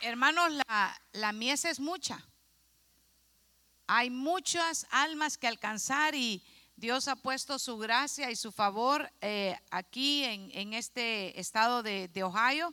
hermanos, la, la mies es mucha. Hay muchas almas que alcanzar y Dios ha puesto su gracia y su favor eh, aquí en, este estado de, Ohio.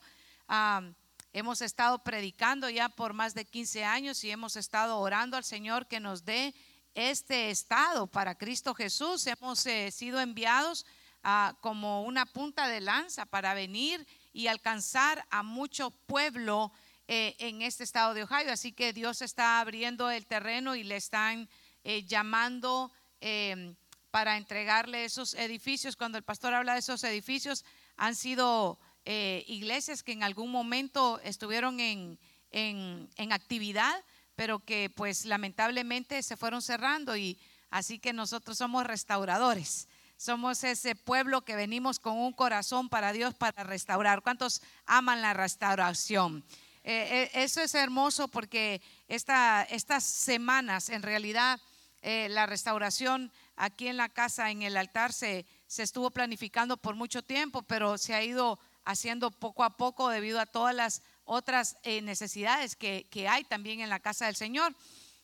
Hemos estado predicando ya por más de 15 años y hemos estado orando al Señor que nos dé este estado para Cristo Jesús. Hemos eh, sido enviados uh, como una punta de lanza para venir y alcanzar a mucho pueblo eh, en este estado de Ohio. Así que Dios está abriendo el terreno y le están eh, llamando eh, para entregarle esos edificios. Cuando el pastor habla de esos edificios, han sido eh, iglesias que en algún momento estuvieron en, en, en actividad, pero que pues lamentablemente se fueron cerrando y así que nosotros somos restauradores. Somos ese pueblo que venimos con un corazón para Dios para restaurar. ¿Cuántos aman la restauración? Eh, eh, eso es hermoso porque esta, estas semanas, en realidad, eh, la restauración aquí en la casa, en el altar, se, se estuvo planificando por mucho tiempo, pero se ha ido haciendo poco a poco debido a todas las otras necesidades que, que, hay también en la casa del Señor.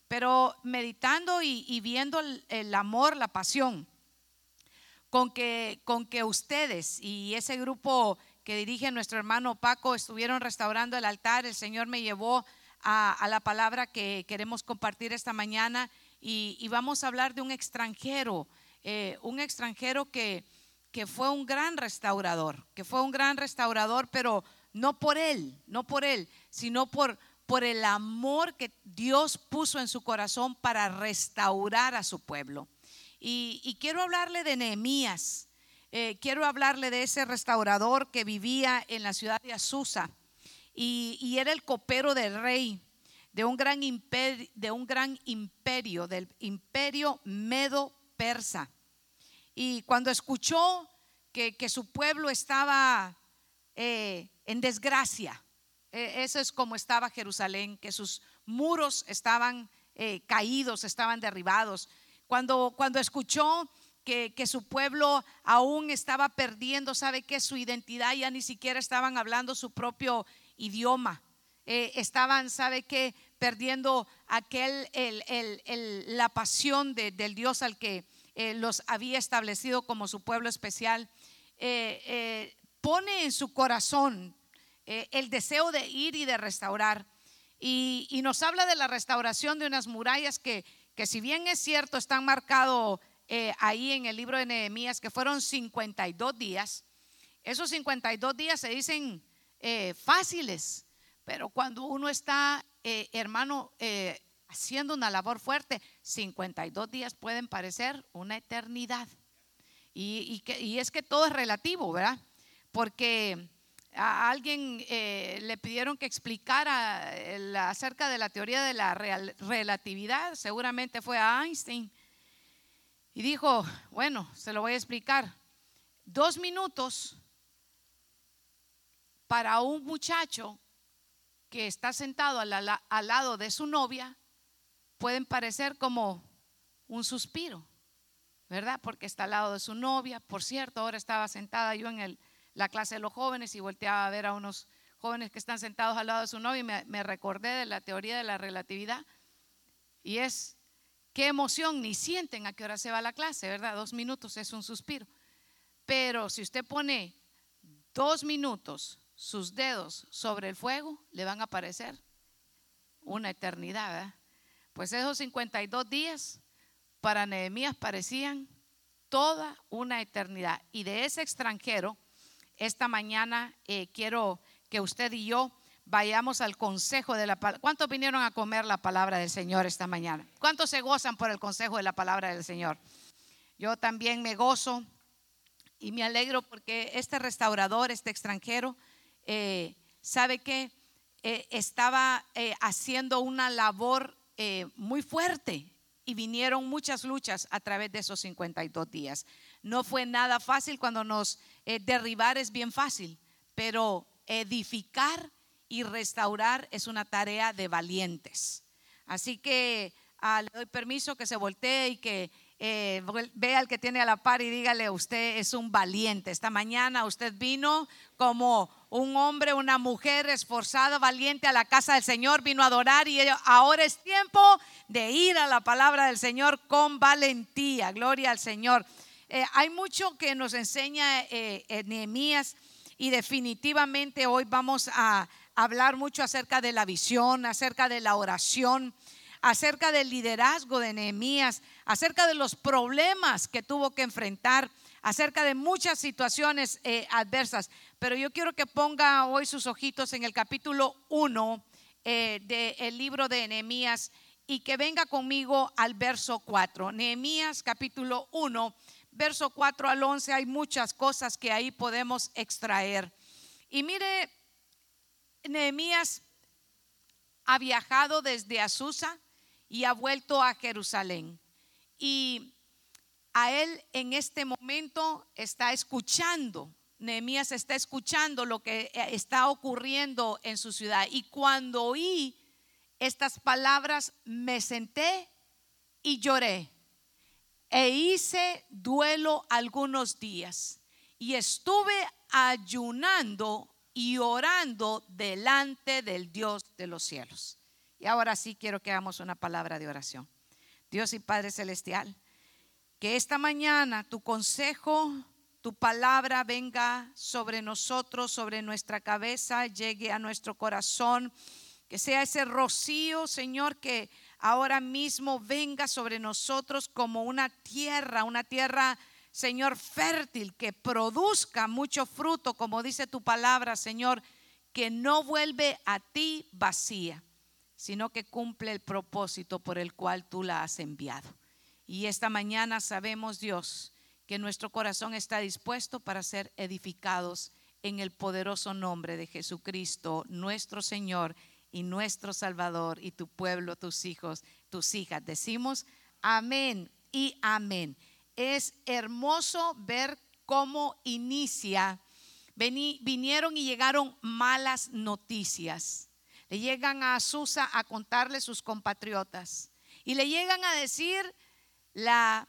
Pero meditando y, y viendo el, el amor, la pasión con que, con que ustedes y ese grupo que dirige nuestro hermano Paco estuvieron restaurando el altar, el Señor me llevó a, la palabra que queremos compartir esta mañana y, y vamos a hablar de un extranjero, eh, un extranjero que, que fue un gran restaurador, que fue un gran restaurador, pero no por él, no por él, sino por, por el amor que Dios puso en su corazón para restaurar a su pueblo. Y, y quiero hablarle de Nehemías. Eh, quiero hablarle de ese restaurador que vivía en la ciudad de Azusa y, era el copero del rey de un gran imperio, del imperio medo persa. Y cuando escuchó que, que su pueblo estaba eh, en desgracia, eh, eso es como estaba Jerusalén, que sus muros estaban eh, caídos, estaban derribados cuando, cuando escuchó que, que, su pueblo aún estaba perdiendo, sabe que su identidad ya ni siquiera estaban hablando su propio idioma. Eh, estaban, sabe que perdiendo aquel, el, el, el, la pasión de, del Dios al que eh, los había establecido como su pueblo especial. Eh, pone en su corazón el deseo de ir y de restaurar. Y, y nos habla de la restauración de unas murallas que que si bien es cierto, están marcados eh, ahí en el libro de Nehemías, que fueron 52 días, esos 52 días se dicen eh, fáciles, pero cuando uno está, eh, hermano, eh, haciendo una labor fuerte, 52 días pueden parecer una eternidad. Y, es que todo es relativo, ¿verdad? Porque a alguien le pidieron que explicara acerca de la teoría de la relatividad, seguramente fue a Einstein, y dijo, bueno, se lo voy a explicar, dos minutos para un muchacho que está sentado al, lado de su novia pueden parecer como un suspiro, ¿verdad? Porque está al lado de su novia, por cierto, ahora estaba sentada yo en la clase de los jóvenes y volteaba a ver a unos jóvenes que están sentados al lado de su novio y me, me recordé de la teoría de la relatividad. Y es, qué emoción, ni sienten a qué hora se va la clase, ¿verdad? Dos minutos es un suspiro. Pero si usted pone dos minutos sus dedos sobre el fuego, le van a parecer una eternidad, ¿verdad? Pues esos 52 días para Nehemías parecían toda una eternidad. Y de ese extranjero, esta mañana eh, quiero que usted y yo vayamos al consejo de la palabra. ¿Cuántos vinieron a comer la palabra del Señor esta mañana? ¿Cuántos se gozan por el consejo de la palabra del Señor? Yo también me gozo y me alegro porque este restaurador, este extranjero, eh, sabe que eh, estaba eh, haciendo una labor muy fuerte y vinieron muchas luchas a través de esos 52 días. No fue nada fácil cuando nos derribar es bien fácil, pero edificar y restaurar es una tarea de valientes. Así que ah, le doy permiso que se voltee y que eh, ve al que tiene a la par y dígale, usted es un valiente. Esta mañana usted vino como un hombre, una mujer esforzada, valiente a la casa del Señor, vino a adorar y ahora es tiempo de ir a la palabra del Señor con valentía. Gloria al Señor. Eh, hay mucho que nos enseña eh, Nehemías y definitivamente hoy vamos a hablar mucho acerca de la visión, acerca de la oración acerca del liderazgo de Nehemías, acerca de los problemas que tuvo que enfrentar, acerca de muchas situaciones eh, adversas. Pero yo quiero que ponga hoy sus ojitos en el capítulo 1 eh, del libro de Nehemías y que venga conmigo al verso 4. Nehemías capítulo 1, verso 4 al 11, hay muchas cosas que ahí podemos extraer. Y mire, Nehemías ha viajado desde Azusa, y ha vuelto a Jerusalén. Y a él en este momento está escuchando, Nehemías está escuchando lo que eh, está ocurriendo en su ciudad. Y cuando oí estas palabras, me senté y lloré. E hice duelo algunos días. Y estuve ayunando y orando delante del Dios de los cielos. Y ahora sí quiero que hagamos una palabra de oración. Dios y Padre Celestial, que esta mañana tu consejo, tu palabra venga sobre nosotros, sobre nuestra cabeza, llegue a nuestro corazón, que sea ese rocío, Señor, que ahora mismo venga sobre nosotros como una tierra, una tierra, Señor, fértil, que produzca mucho fruto, como dice tu palabra, Señor, que no vuelve a ti vacía sino que cumple el propósito por el cual tú la has enviado. Y esta mañana sabemos, Dios, que nuestro corazón está dispuesto para ser edificados en el poderoso nombre de Jesucristo, nuestro Señor y nuestro Salvador, y tu pueblo, tus hijos, tus hijas. Decimos amén y amén. Es hermoso ver cómo inicia. vinieron y llegaron malas noticias le llegan a Susa a contarle sus compatriotas y le llegan a decir la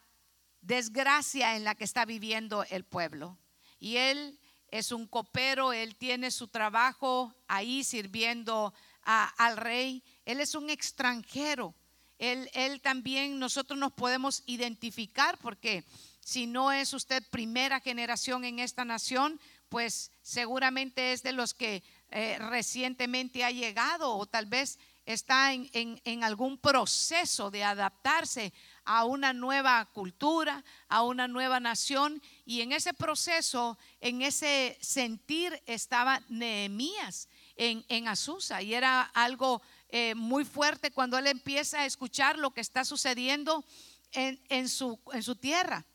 desgracia en la que está viviendo el pueblo. Y él es un copero, él tiene su trabajo ahí sirviendo al rey, él es un extranjero. Él, él también, nosotros nos podemos identificar porque si no es usted primera generación en esta nación, pues seguramente es de los que eh, recientemente ha llegado o tal vez está en, en, algún proceso de adaptarse a una nueva cultura, a una nueva nación. Y en ese proceso, en ese sentir, estaba Nehemías en, en Azusa. Y era algo eh, muy fuerte cuando él empieza a escuchar lo que está sucediendo en, en, su, en su tierra.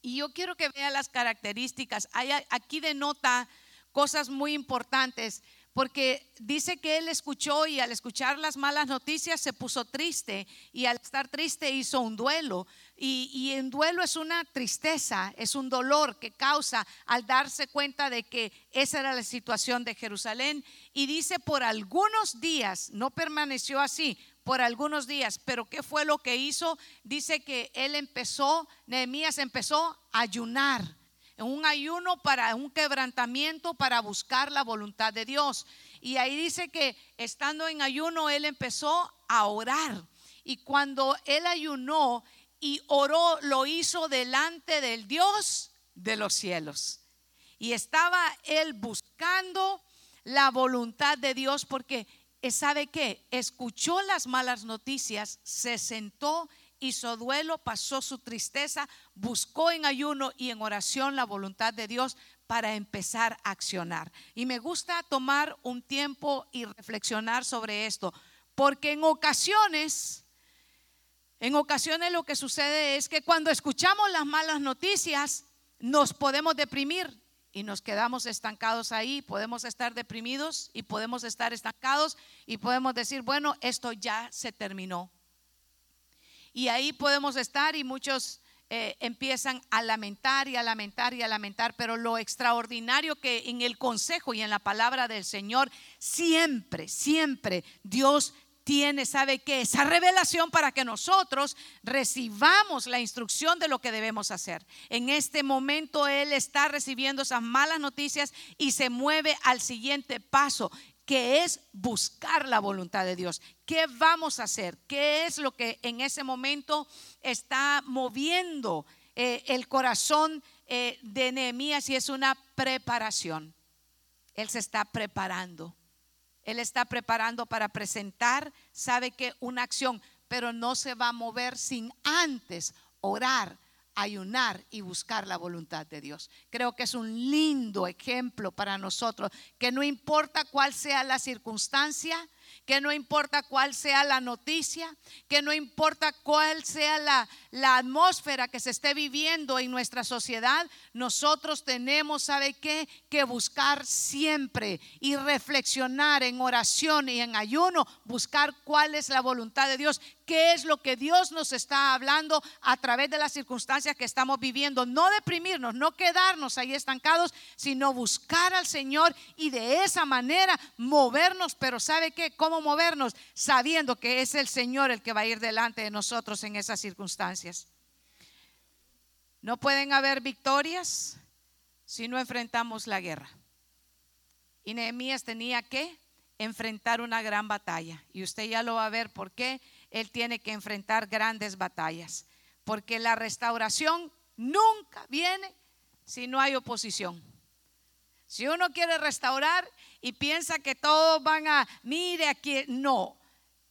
Y yo quiero que vea las características. Hay, aquí denota cosas muy importantes, porque dice que él escuchó y al escuchar las malas noticias se puso triste y al estar triste hizo un duelo. Y, y en duelo es una tristeza, es un dolor que causa al darse cuenta de que esa era la situación de Jerusalén. Y dice, por algunos días, no permaneció así, por algunos días. Pero ¿qué fue lo que hizo? Dice que él empezó, Nehemías empezó a ayunar un ayuno para un quebrantamiento para buscar la voluntad de Dios. Y ahí dice que estando en ayuno, él empezó a orar. Y cuando él ayunó y oró, lo hizo delante del Dios de los cielos. Y estaba él buscando la voluntad de Dios porque, ¿sabe qué? Escuchó las malas noticias, se sentó hizo duelo, pasó su tristeza, buscó en ayuno y en oración la voluntad de Dios para empezar a accionar. Y me gusta tomar un tiempo y reflexionar sobre esto, porque en ocasiones, en ocasiones lo que sucede es que cuando escuchamos las malas noticias, nos podemos deprimir y nos quedamos estancados ahí, podemos estar deprimidos y podemos estar estancados y podemos decir, bueno, esto ya se terminó y ahí podemos estar y muchos eh, empiezan a lamentar y a lamentar y a lamentar, pero lo extraordinario que en el consejo y en la palabra del Señor, siempre, siempre Dios tiene, ¿sabe qué? Esa revelación para que nosotros recibamos la instrucción de lo que debemos hacer. En este momento Él está recibiendo esas malas noticias y se mueve al siguiente paso que es buscar la voluntad de Dios. ¿Qué vamos a hacer? ¿Qué es lo que en ese momento está moviendo eh, el corazón eh, de Nehemías? Y es una preparación. Él se está preparando. Él está preparando para presentar, sabe que una acción, pero no se va a mover sin antes orar, ayunar y buscar la voluntad de Dios. Creo que es un lindo ejemplo para nosotros, que no importa cuál sea la circunstancia, que no importa cuál sea la noticia, que no importa cuál sea la, la atmósfera que se esté viviendo en nuestra sociedad, nosotros tenemos, ¿sabe qué? Que buscar siempre y reflexionar en oración y en ayuno, buscar cuál es la voluntad de Dios, qué es lo que Dios nos está hablando a través de las circunstancias que estamos viviendo. No deprimirnos, no quedarnos ahí estancados, sino buscar al Señor y de esa manera movernos. Pero ¿sabe qué? ¿Cómo movernos? Sabiendo que es el Señor el que va a ir delante de nosotros en esas circunstancias. No pueden haber victorias si no enfrentamos la guerra. Y Nehemías tenía que enfrentar una gran batalla. Y usted ya lo va a ver por qué él tiene que enfrentar grandes batallas, porque la restauración nunca viene si no hay oposición. Si uno quiere restaurar y piensa que todos van a, mire aquí, no,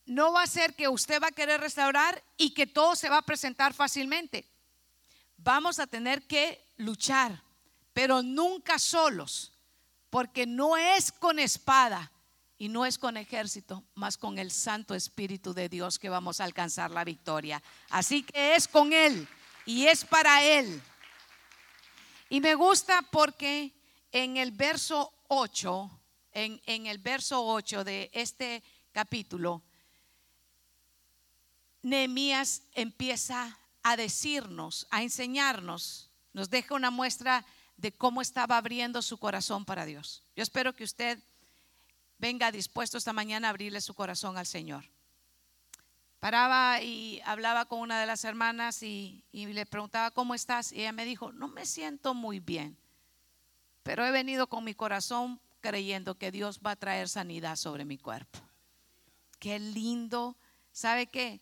no va a ser que usted va a querer restaurar y que todo se va a presentar fácilmente. Vamos a tener que luchar, pero nunca solos, porque no es con espada, y no es con ejército, más con el Santo Espíritu de Dios que vamos a alcanzar la victoria. Así que es con Él y es para Él. Y me gusta porque en el verso 8, en, en el verso 8 de este capítulo, Nehemías empieza a decirnos, a enseñarnos, nos deja una muestra de cómo estaba abriendo su corazón para Dios. Yo espero que usted venga dispuesto esta mañana a abrirle su corazón al Señor. Paraba y hablaba con una de las hermanas y, le preguntaba, ¿cómo estás? Y ella me dijo, no me siento muy bien, pero he venido con mi corazón creyendo que Dios va a traer sanidad sobre mi cuerpo. Qué lindo. ¿Sabe qué?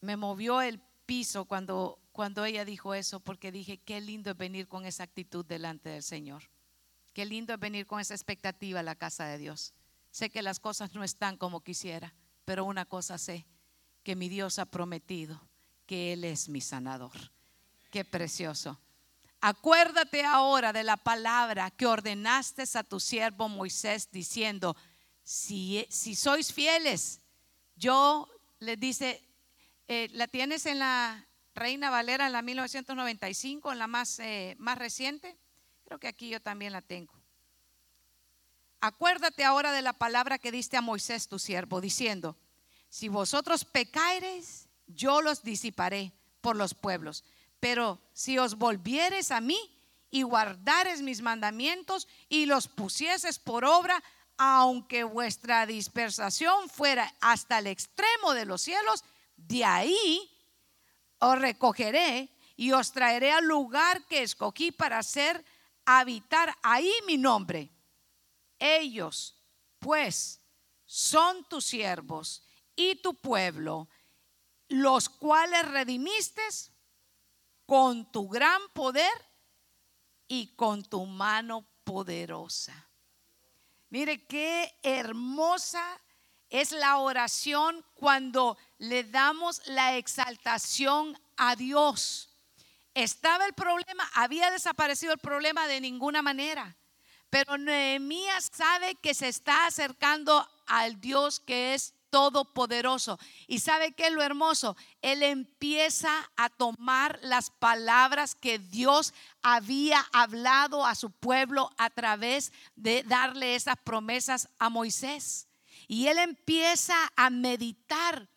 Me movió el piso cuando, cuando ella dijo eso, porque dije, qué lindo es venir con esa actitud delante del Señor. Qué lindo es venir con esa expectativa a la casa de Dios. Sé que las cosas no están como quisiera, pero una cosa sé, que mi Dios ha prometido que Él es mi sanador. Qué precioso. Acuérdate ahora de la palabra que ordenaste a tu siervo Moisés diciendo, si, si sois fieles, yo le dice, eh, la tienes en la Reina Valera en la 1995, en la más, eh, más reciente. Creo que aquí yo también la tengo. Acuérdate ahora de la palabra que diste a Moisés tu siervo, diciendo, si vosotros pecareis, yo los disiparé por los pueblos. Pero si os volvieres a mí y guardares mis mandamientos y los pusieses por obra, aunque vuestra dispersación fuera hasta el extremo de los cielos, de ahí os recogeré y os traeré al lugar que escogí para hacer habitar ahí mi nombre ellos, pues, son tus siervos y tu pueblo, los cuales redimiste con tu gran poder y con tu mano poderosa. Mire qué hermosa es la oración cuando le damos la exaltación a Dios. Estaba el problema, había desaparecido el problema de ninguna manera. Pero Nehemías sabe que se está acercando al Dios que es todopoderoso. ¿Y sabe qué es lo hermoso? Él empieza a tomar las palabras que Dios había hablado a su pueblo a través de darle esas promesas a Moisés. Y él empieza a meditar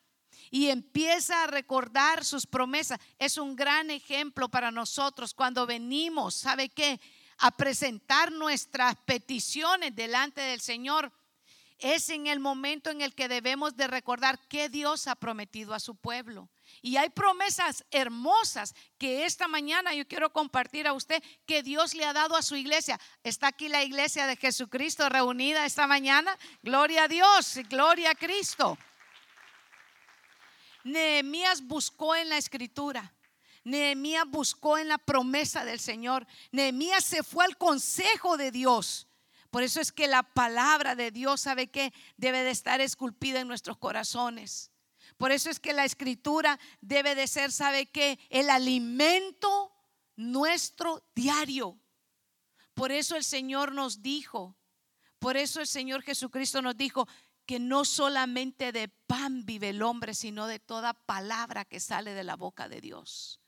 y empieza a recordar sus promesas. Es un gran ejemplo para nosotros cuando venimos, ¿sabe qué? A presentar nuestras peticiones delante del Señor. es en el momento en el que debemos de recordar que Dios ha prometido a su pueblo. Y hay promesas hermosas que esta mañana yo quiero compartir a usted que Dios le ha dado a su iglesia. Está aquí la iglesia de Jesucristo reunida esta mañana. Gloria a Dios, gloria a Cristo. Nehemías buscó en la escritura. Nehemías buscó en la promesa del Señor. Nehemías se fue al consejo de Dios. Por eso es que la palabra de Dios, ¿sabe que Debe de estar esculpida en nuestros corazones. Por eso es que la escritura debe de ser, ¿sabe qué? El alimento nuestro diario. Por eso el Señor nos dijo, por eso el Señor Jesucristo nos dijo que no solamente de pan vive el hombre, sino de toda palabra que sale de la boca de Dios.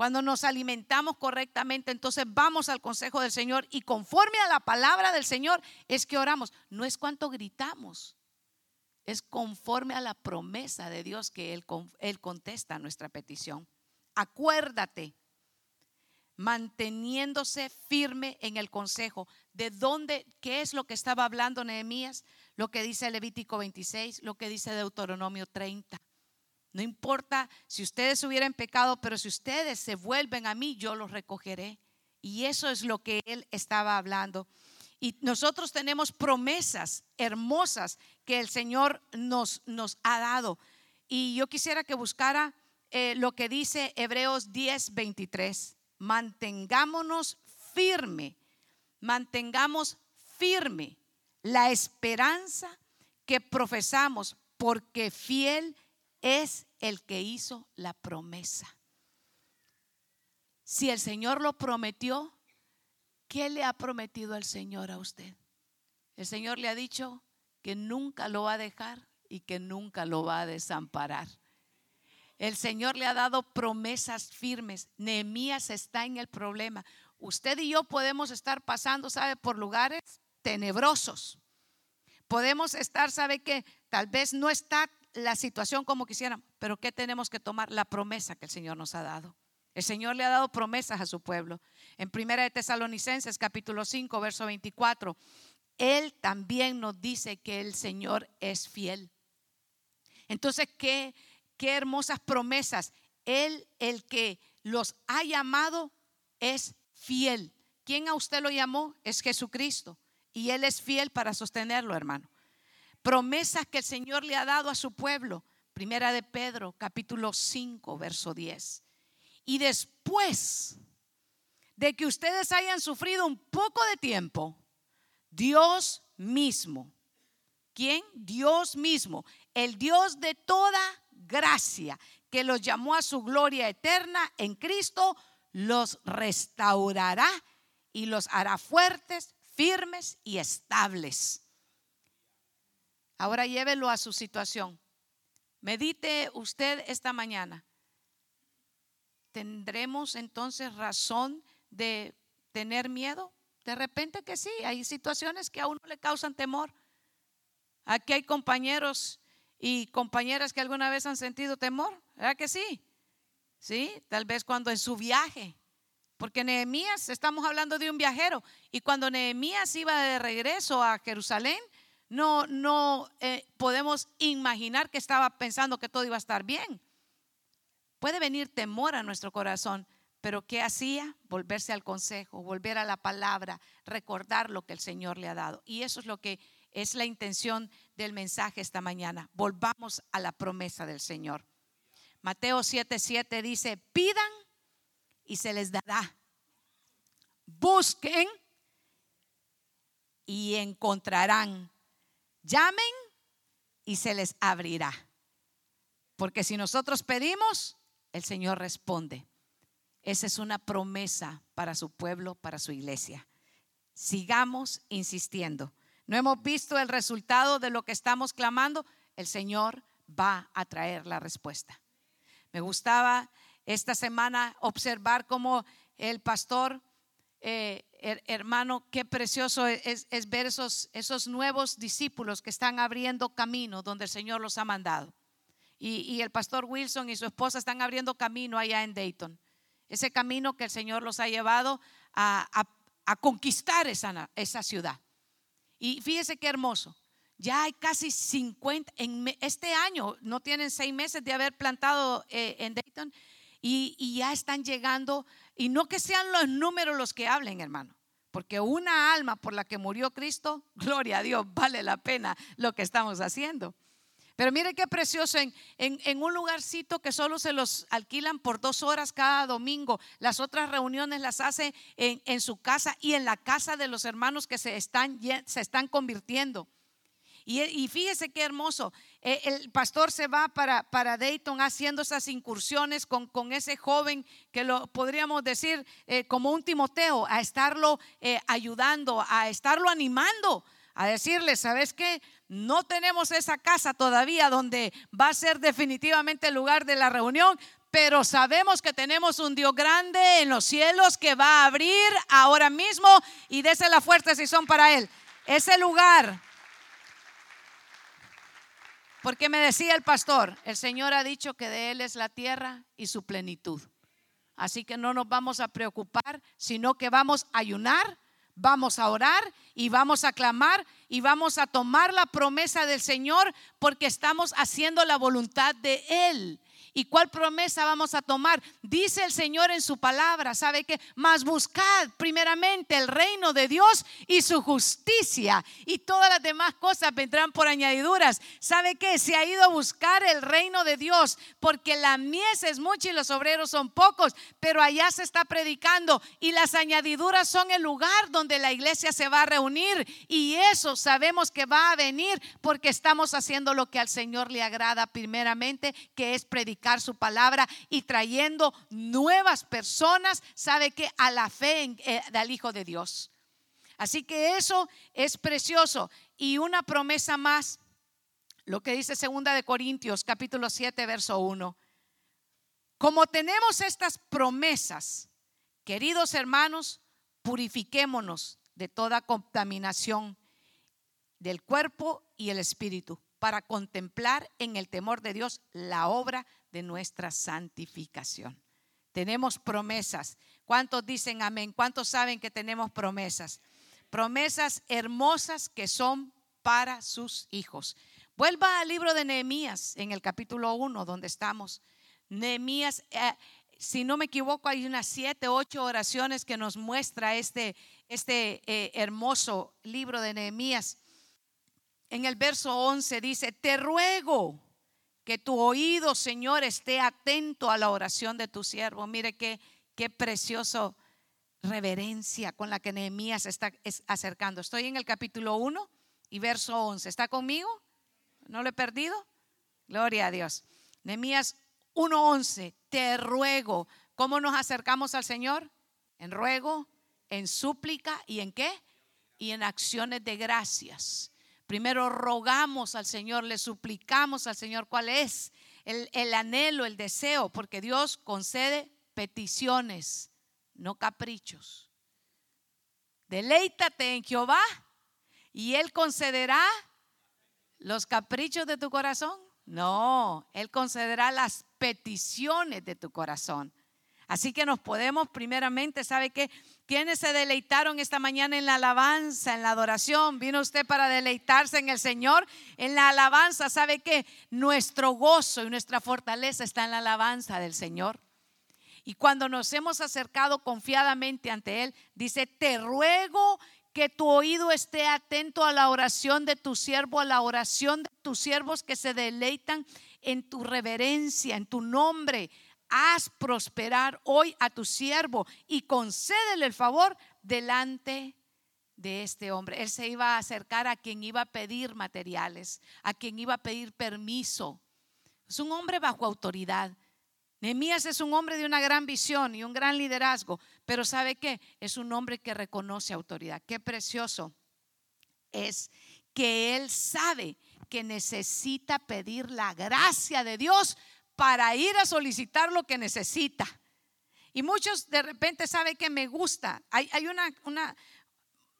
Cuando nos alimentamos correctamente, entonces vamos al consejo del Señor y conforme a la palabra del Señor es que oramos. No es cuanto gritamos, es conforme a la promesa de Dios que Él, Él contesta nuestra petición. Acuérdate, manteniéndose firme en el consejo. ¿De dónde, qué es lo que estaba hablando Nehemías? Lo que dice Levítico 26, lo que dice Deuteronomio 30. No importa si ustedes hubieran pecado, pero si ustedes se vuelven a mí, yo los recogeré. Y eso es lo que él estaba hablando. Y nosotros tenemos promesas hermosas que el Señor nos, ha dado. Y yo quisiera que buscara eh, lo que dice Hebreos 10, 23. Mantengámonos firme, mantengamos firme la esperanza que profesamos, porque fiel es el que hizo la promesa. Si el Señor lo prometió, ¿Qué le ha prometido el Señor a usted? El Señor le ha dicho que nunca lo va a dejar y que nunca lo va a desamparar. El Señor le ha dado promesas firmes. Nehemías está en el problema. Usted y yo podemos estar pasando, ¿sabe? Por lugares tenebrosos. Podemos estar, ¿sabe que Tal vez no está la situación como quisieran, pero ¿qué tenemos que tomar? La promesa que el Señor nos ha dado. El Señor le ha dado promesas a su pueblo. En Primera de Tesalonicenses capítulo 5, verso 24, Él también nos dice que el Señor es fiel. Entonces, qué, qué hermosas promesas. Él, el que los ha llamado, es fiel. ¿Quién a usted lo llamó? Es Jesucristo. Y Él es fiel para sostenerlo, hermano. Promesas que el Señor le ha dado a su pueblo. Primera de Pedro, capítulo 5, verso 10. Y después de que ustedes hayan sufrido un poco de tiempo, Dios mismo, ¿quién? Dios mismo, el Dios de toda gracia, que los llamó a su gloria eterna en Cristo, los restaurará y los hará fuertes, firmes y estables. Ahora llévelo a su situación. Medite usted esta mañana. ¿tendremos entonces razón de tener miedo? De repente que sí, hay situaciones que a uno le causan temor. Aquí hay compañeros y compañeras que alguna vez han sentido temor, ¿verdad que sí? Sí, tal vez cuando en su viaje, porque Nehemías, estamos hablando de un viajero, y cuando Nehemías iba de regreso a Jerusalén, no, no eh, podemos imaginar que estaba pensando que todo iba a estar bien. Puede venir temor a nuestro corazón, pero ¿qué hacía? Volverse al consejo, volver a la palabra, recordar lo que el Señor le ha dado. Y eso es lo que es la intención del mensaje esta mañana. Volvamos a la promesa del Señor. Mateo 7:7 dice, pidan y se les dará. Busquen y encontrarán. Llamen y se les abrirá. Porque si nosotros pedimos, el Señor responde. Esa es una promesa para su pueblo, para su iglesia. Sigamos insistiendo. No hemos visto el resultado de lo que estamos clamando. El Señor va a traer la respuesta. Me gustaba esta semana observar cómo el pastor, eh, hermano, qué precioso es, ver esos, esos nuevos discípulos que están abriendo camino donde el Señor los ha mandado y, el pastor Wilson y su esposa están abriendo camino allá en Dayton. Ese camino que el Señor los ha llevado a, conquistar esa, esa ciudad. Y fíjese qué hermoso. Ya hay casi 50, en este año no tienen seis meses de haber plantado eh, en Dayton y ya están llegando, y no que sean los números los que hablen, hermano, porque una alma por la que murió Cristo, gloria a Dios, vale la pena lo que estamos haciendo. Pero mire qué precioso, en, un lugarcito que solo se los alquilan por dos horas cada domingo. Las otras reuniones las hace en, en su casa y en la casa de los hermanos que se están, se están convirtiendo. Y, fíjese qué hermoso. Eh, el pastor se va para, para Dayton haciendo esas incursiones con, con, ese joven que lo podríamos decir eh, como un Timoteo, a estarlo eh, ayudando, a estarlo animando, a decirle, ¿sabes qué? No tenemos esa casa todavía donde va a ser definitivamente el lugar de la reunión, pero sabemos que tenemos un Dios grande en los cielos que va a abrir ahora mismo y dese la fuerza si son para Él. Ese lugar porque me decía el pastor, el Señor ha dicho que de Él es la tierra y su plenitud. Así que no nos vamos a preocupar, sino que vamos a ayunar, vamos a orar y vamos a clamar y vamos a tomar la promesa del Señor porque estamos haciendo la voluntad de Él. ¿Y cuál promesa vamos a tomar? Dice el Señor en su palabra, ¿sabe que Más buscad primeramente el reino de Dios y su justicia y todas las demás cosas vendrán por añadiduras. ¿Sabe qué? Se ha ido a buscar el reino de Dios porque la mies es mucha y los obreros son pocos, pero allá se está predicando y las añadiduras son el lugar donde la iglesia se va a reunir y eso sabemos que va a venir porque estamos haciendo lo que al Señor le agrada primeramente, que es predicar su palabra y trayendo nuevas personas, sabe que a la fe en, eh, del Hijo de Dios. Así que eso es precioso. Y una promesa más, lo que dice segunda de Corintios capítulo 7 verso 1. Como tenemos estas promesas, queridos hermanos, purifiquémonos de toda contaminación del cuerpo y el espíritu para contemplar en el temor de Dios la obra de nuestra santificación. Tenemos promesas. ¿Cuántos dicen amén? ¿Cuántos saben que tenemos promesas? Promesas hermosas que son para sus hijos. Vuelva al libro de Nehemías en el capítulo 1 donde estamos. Nehemías, eh, si no me equivoco, hay unas siete, ocho oraciones que nos muestra este, este eh, hermoso libro de Nehemías. En el verso 11 dice, te ruego que tu oído, Señor, esté atento a la oración de tu siervo. Mire qué, qué precioso reverencia con la que Nehemías está acercando. Estoy en el capítulo 1 y verso 11. ¿Está conmigo? ¿No lo he perdido? Gloria a Dios. Nehemías 1:11. Te ruego. ¿Cómo nos acercamos al Señor? En ruego, en súplica y en qué? Y en acciones de gracias. Primero rogamos al Señor, le suplicamos al Señor cuál es el, anhelo, el deseo, porque Dios concede peticiones, no caprichos. Deleítate en Jehová y Él concederá los caprichos de tu corazón. No, Él concederá las peticiones de tu corazón. Así que nos podemos primeramente, ¿sabe qué? ¿Quiénes se deleitaron esta mañana en la alabanza, en la adoración? ¿Vino usted para deleitarse en el Señor? En la alabanza, ¿sabe qué? Nuestro gozo y nuestra fortaleza está en la alabanza del Señor. Y cuando nos hemos acercado confiadamente ante Él, dice, te ruego que tu oído esté atento a la oración de tu siervo, a la oración de tus siervos que se deleitan en tu reverencia, en tu nombre, haz prosperar hoy a tu siervo y concédele el favor delante de este hombre. Él se iba a acercar a quien iba a pedir materiales, a quien iba a pedir permiso. Es un hombre bajo autoridad. Nehemías es un hombre de una gran visión y un gran liderazgo, pero ¿sabe qué? Es un hombre que reconoce autoridad. Qué precioso es que él sabe que necesita pedir la gracia de Dios para ir a solicitar lo que necesita. Y muchos de repente saben que me gusta. Hay, una, una,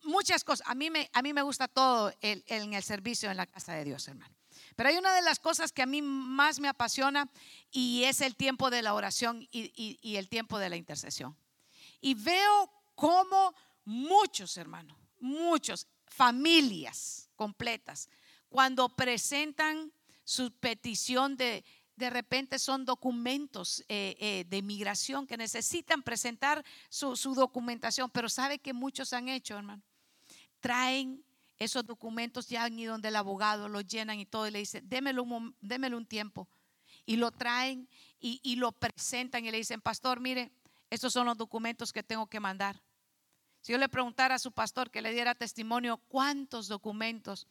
muchas cosas. A mí me, a mí me gusta todo en el servicio en la casa de Dios, hermano. Pero hay una de las cosas que a mí más me apasiona y es el tiempo de la oración y, y el tiempo de la intercesión. Y veo cómo muchos, hermanos, muchos, familias completas, cuando presentan su petición de, de repente son documentos eh, eh, de migración que necesitan presentar su, documentación, pero sabe que muchos han hecho, hermano. Traen esos documentos, ya han ido donde el abogado, los llenan y todo, y le dicen, démelo un, démelo un tiempo. Y lo traen y, y lo presentan y le dicen, pastor, mire, estos son los documentos que tengo que mandar. Si yo le preguntara a su pastor que le diera testimonio cuántos documentos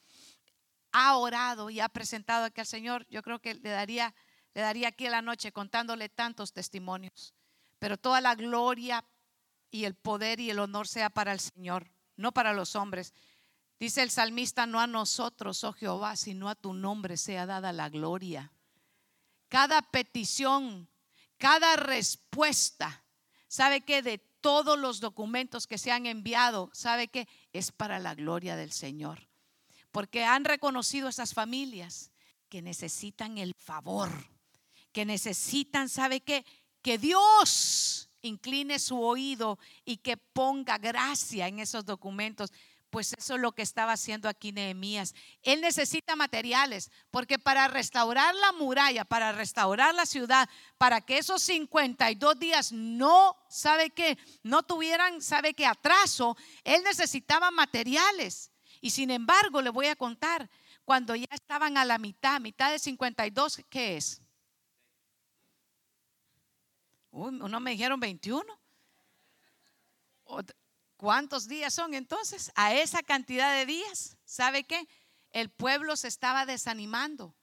ha orado y ha presentado aquí al Señor, yo creo que le daría, le daría aquí la noche contándole tantos testimonios. Pero toda la gloria y el poder y el honor sea para el Señor, no para los hombres. Dice el salmista, no a nosotros, oh Jehová, sino a tu nombre sea dada la gloria. Cada petición, cada respuesta, ¿sabe que De todos los documentos que se han enviado, ¿sabe que Es para la gloria del Señor porque han reconocido esas familias que necesitan el favor, que necesitan, ¿sabe qué? Que Dios incline su oído y que ponga gracia en esos documentos. Pues eso es lo que estaba haciendo aquí Nehemías. Él necesita materiales, porque para restaurar la muralla, para restaurar la ciudad, para que esos 52 días no, ¿sabe qué? No tuvieran, ¿sabe qué? Atraso, él necesitaba materiales. Y sin embargo, le voy a contar, cuando ya estaban a la mitad, mitad de 52, ¿qué es? Uno me dijeron 21. ¿Cuántos días son entonces? A esa cantidad de días, ¿sabe qué? El pueblo se estaba desanimando.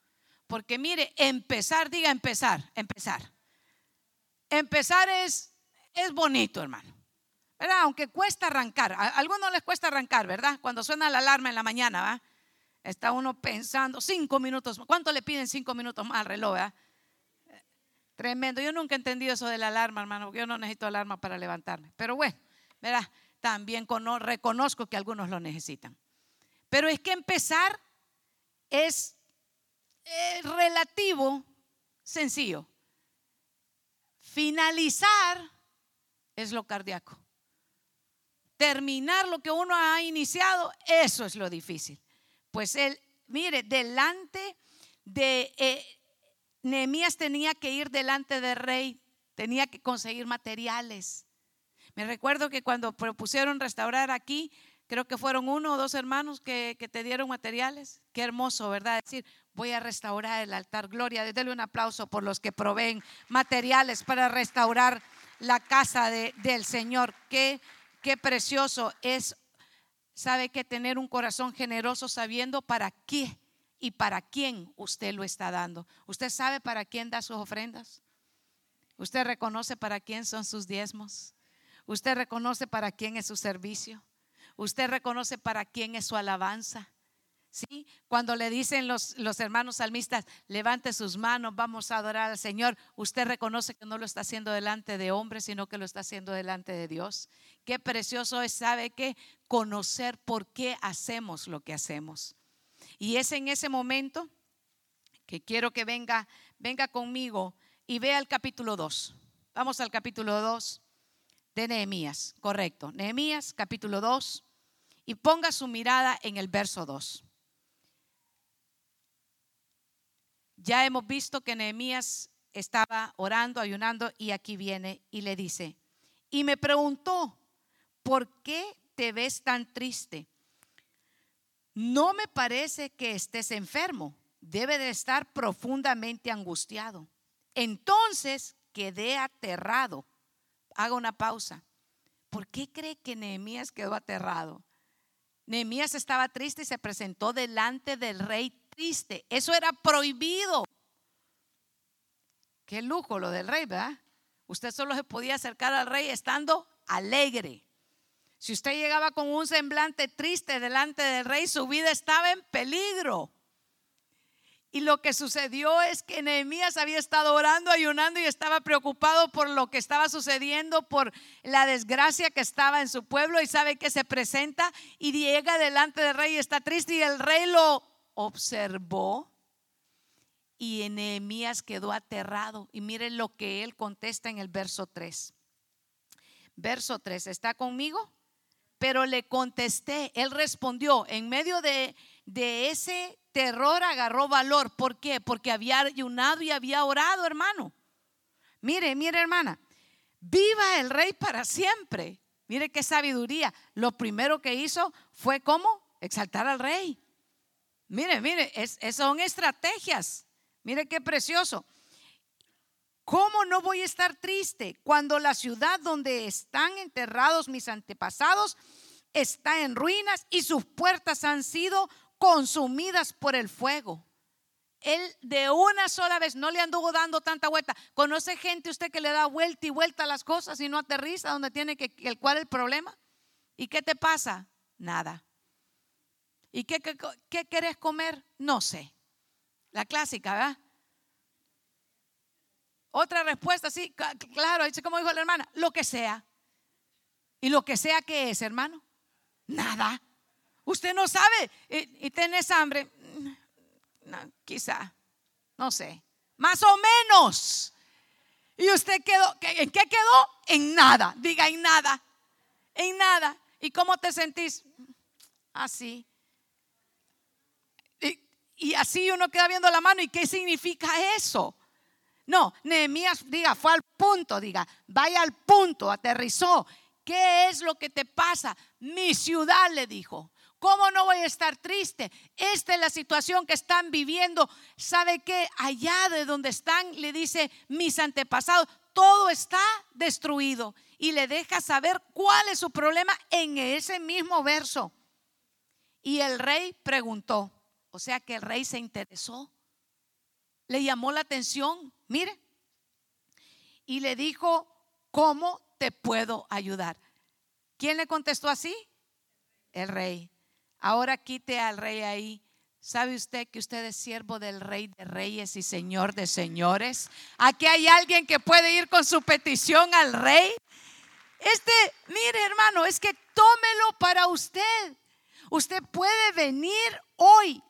Porque mire, empezar, diga empezar, empezar. Empezar es, es bonito, hermano. Aunque cuesta arrancar, a algunos les cuesta arrancar, ¿verdad? Cuando suena la alarma en la mañana, ¿va? Está uno pensando, cinco minutos, ¿cuánto le piden cinco minutos más al reloj, Tremendo. Yo nunca he entendido eso de la alarma, hermano, yo no necesito alarma para levantarme. Pero bueno. También reconozco que algunos lo necesitan. Pero es que empezar es relativo, sencillo. Finalizar es lo cardíaco terminar lo que uno ha iniciado, eso es lo difícil. Pues él, mire, delante de eh, Nehemías tenía que ir delante del rey, tenía que conseguir materiales. Me recuerdo que cuando propusieron restaurar aquí, creo que fueron uno o dos hermanos que, te dieron materiales. Qué hermoso, ¿verdad? Decir, voy a restaurar el altar. Gloria, déle un aplauso por los que proveen materiales para restaurar la casa del Señor. Qué Qué precioso es, sabe que tener un corazón generoso sabiendo para qué y para quién usted lo está dando. ¿Usted sabe para quién da sus ofrendas? ¿Usted reconoce para quién son sus diezmos? ¿Usted reconoce para quién es su servicio? ¿Usted reconoce para quién es su alabanza? ¿Sí? Cuando le dicen los, los hermanos salmistas, levante sus manos, vamos a adorar al Señor, usted reconoce que no lo está haciendo delante de hombres, sino que lo está haciendo delante de Dios. Qué precioso es, ¿sabe que Conocer por qué hacemos lo que hacemos. Y es en ese momento que quiero que venga, venga conmigo y vea el capítulo 2. Vamos al capítulo 2 de Nehemías, correcto. Nehemías, capítulo 2, y ponga su mirada en el verso 2. Ya hemos visto que Nehemías estaba orando, ayunando y aquí viene y le dice, y me preguntó, ¿por qué te ves tan triste? No me parece que estés enfermo, debe de estar profundamente angustiado. Entonces quedé aterrado. Haga una pausa. ¿Por qué cree que Nehemías quedó aterrado? Nehemías estaba triste y se presentó delante del rey triste. Eso era prohibido. Qué lujo lo del rey, ¿verdad? Usted solo se podía acercar al rey estando alegre. Si usted llegaba con un semblante triste delante del rey, su vida estaba en peligro. Y lo que sucedió es que Nehemías había estado orando, ayunando y estaba preocupado por lo que estaba sucediendo, por la desgracia que estaba en su pueblo y sabe que se presenta y llega delante del rey y está triste y el rey lo observó y Nehemías quedó aterrado. Y miren lo que él contesta en el verso 3. Verso 3, ¿está conmigo? Pero le contesté, él respondió, en medio de de ese terror agarró valor. ¿Por qué? Porque había ayunado y había orado, hermano. Mire, mire, hermana, viva el rey para siempre. Mire qué sabiduría. Lo primero que hizo fue cómo? Exaltar al rey. Mire, mire, es, son estrategias. Mire qué precioso. ¿Cómo no voy a estar triste cuando la ciudad donde están enterrados mis antepasados está en ruinas y sus puertas han sido consumidas por el fuego? Él de una sola vez no le anduvo dando tanta vuelta. ¿Conoce gente usted que le da vuelta y vuelta a las cosas y no aterriza donde tiene que el cuál es el problema? ¿Y qué te pasa? Nada. ¿Y qué, qué, qué querés comer? No sé. La clásica, ¿verdad? Otra respuesta, sí, claro, dice como dijo la hermana, lo que sea. ¿Y lo que sea que es, hermano? Nada. Usted no sabe y, tenés hambre. No, quizá, no sé. Más o menos. Y usted quedó, ¿en qué quedó? En nada. Diga, en nada. En nada. ¿Y cómo te sentís? Así. Y, y así uno queda viendo la mano. ¿Y qué significa eso? No, Nehemías diga, fue al punto, diga, vaya al punto, aterrizó. ¿Qué es lo que te pasa? Mi ciudad le dijo. ¿Cómo no voy a estar triste? Esta es la situación que están viviendo. ¿Sabe qué? Allá de donde están, le dice mis antepasados, todo está destruido. Y le deja saber cuál es su problema en ese mismo verso. Y el rey preguntó, o sea que el rey se interesó, le llamó la atención mire, y le dijo, ¿cómo te puedo ayudar? ¿Quién le contestó así? El rey. Ahora quite al rey ahí. ¿Sabe usted que usted es siervo del rey de reyes y señor de señores? Aquí hay alguien que puede ir con su petición al rey. Este, mire hermano, es que tómelo para usted. Usted puede venir hoy.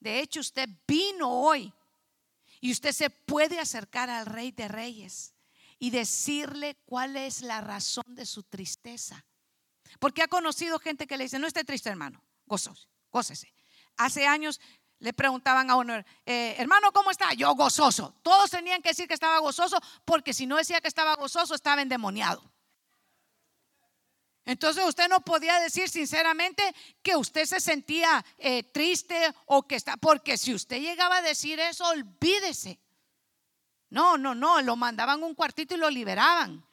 De hecho, usted vino hoy y usted se puede acercar al Rey de Reyes y decirle cuál es la razón de su tristeza. Porque ha conocido gente que le dice, no esté triste hermano, gozoso, gócese. Hace años le preguntaban a uno, eh, hermano, ¿cómo está? Yo gozoso. Todos tenían que decir que estaba gozoso porque si no decía que estaba gozoso, estaba endemoniado. Entonces usted no podía decir sinceramente que usted se sentía eh, triste o que está, porque si usted llegaba a decir eso, olvídese. No, no, no, lo mandaban un cuartito y lo liberaban.